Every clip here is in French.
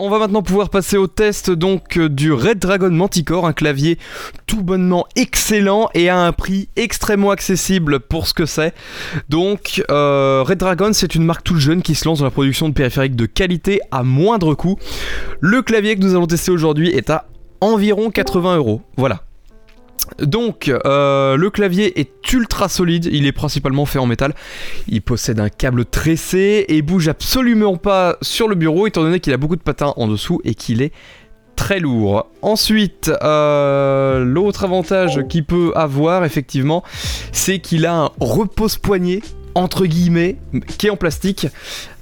On va maintenant pouvoir passer au test donc euh, du Red Dragon Manticore, un clavier tout bonnement excellent et à un prix extrêmement accessible pour ce que c'est. Donc euh, Red Dragon c'est une marque toute jeune qui se lance dans la production de périphériques de qualité à moindre coût. Le clavier que nous allons tester aujourd'hui est à environ 80 euros. Voilà. Donc, euh, le clavier est ultra solide, il est principalement fait en métal. Il possède un câble tressé et bouge absolument pas sur le bureau, étant donné qu'il a beaucoup de patins en dessous et qu'il est très lourd. Ensuite, euh, l'autre avantage qu'il peut avoir, effectivement, c'est qu'il a un repose-poignet, entre guillemets, qui est en plastique.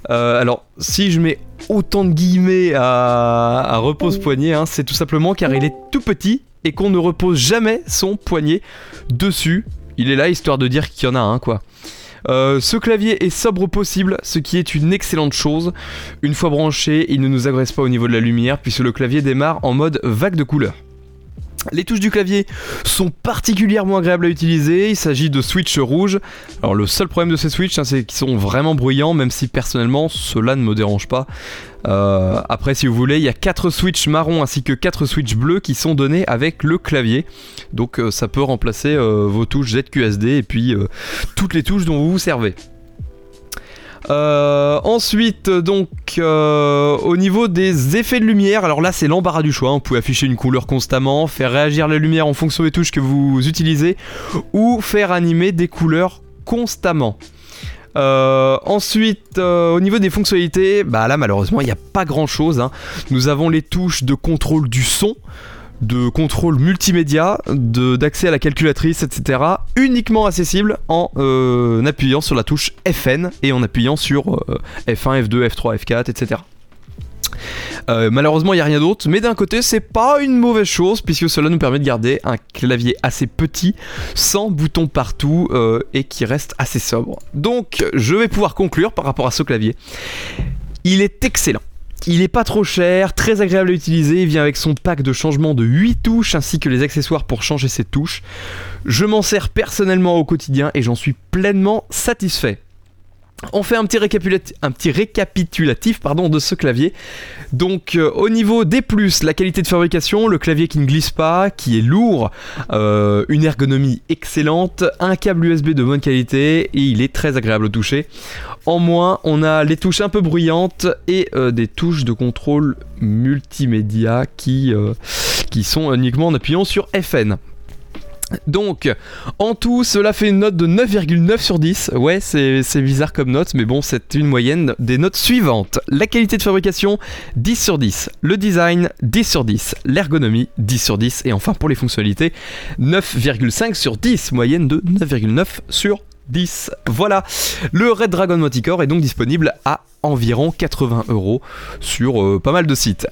Euh, alors, si je mets autant de guillemets à, repose-poignet, hein, c'est tout simplement car il est tout petit et qu'on ne repose jamais son poignet dessus. Il est là histoire de dire qu'il y en a un quoi. Euh, ce clavier est sobre possible, ce qui est une excellente chose. Une fois branché, il ne nous agresse pas au niveau de la lumière puisque le clavier démarre en mode vague de couleurs. Les touches du clavier sont particulièrement agréables à utiliser, il s'agit de switch rouges. Alors le seul problème de ces switches, hein, c'est qu'ils sont vraiment bruyants, même si personnellement cela ne me dérange pas. Euh, après si vous voulez, il y a 4 switches marrons ainsi que 4 switches bleus qui sont donnés avec le clavier. Donc euh, ça peut remplacer euh, vos touches ZQSD et puis toutes les touches dont vous vous servez. Ensuite, donc, euh, au niveau des effets de lumière, alors là, c'est l'embarras du choix. Vous pouvez afficher une couleur constamment, faire réagir la lumière en fonction des touches que vous utilisez, ou faire animer des couleurs constamment. Euh, ensuite, au niveau des fonctionnalités, bah là malheureusement il n'y a pas grand chose. Hein. Nous avons les touches de contrôle du son, de contrôle multimédia, d'accès à la calculatrice, etc. uniquement accessible en euh, appuyant sur la touche FN et en appuyant sur F1, F2, F3, F4, etc. malheureusement, il n'y a rien d'autre, mais d'un côté, c'est pas une mauvaise chose puisque cela nous permet de garder un clavier assez petit, sans boutons partout euh, et qui reste assez sobre. Donc, je vais pouvoir conclure par rapport à ce clavier. Il est excellent. Il est pas trop cher, très agréable à utiliser, il vient avec son pack de changement de 8 touches ainsi que les accessoires pour changer ses touches. Je m'en sers personnellement au quotidien et j'en suis pleinement satisfait. On fait un petit, récapitulatif, pardon, de ce clavier. Donc euh, au niveau des plus, la qualité de fabrication, le clavier qui ne glisse pas, qui est lourd, euh, une ergonomie excellente, un câble USB de bonne qualité et il est très agréable au toucher. En moins, on a les touches un peu bruyantes et euh, des touches de contrôle multimédia qui, qui sont uniquement en appuyant sur FN. Donc, en tout, cela fait une note de 9,9 sur 10. Ouais, c'est bizarre comme note, mais bon, c'est une moyenne des notes suivantes. La qualité de fabrication, 10 sur 10. Le design, 10 sur 10. L'ergonomie, 10 sur 10. Et enfin, pour les fonctionnalités, 9,5 sur 10. Moyenne de 9,9 sur 10. Voilà, le Red Dragon Manticore est donc disponible à environ 80 euros sur euh, pas mal de sites.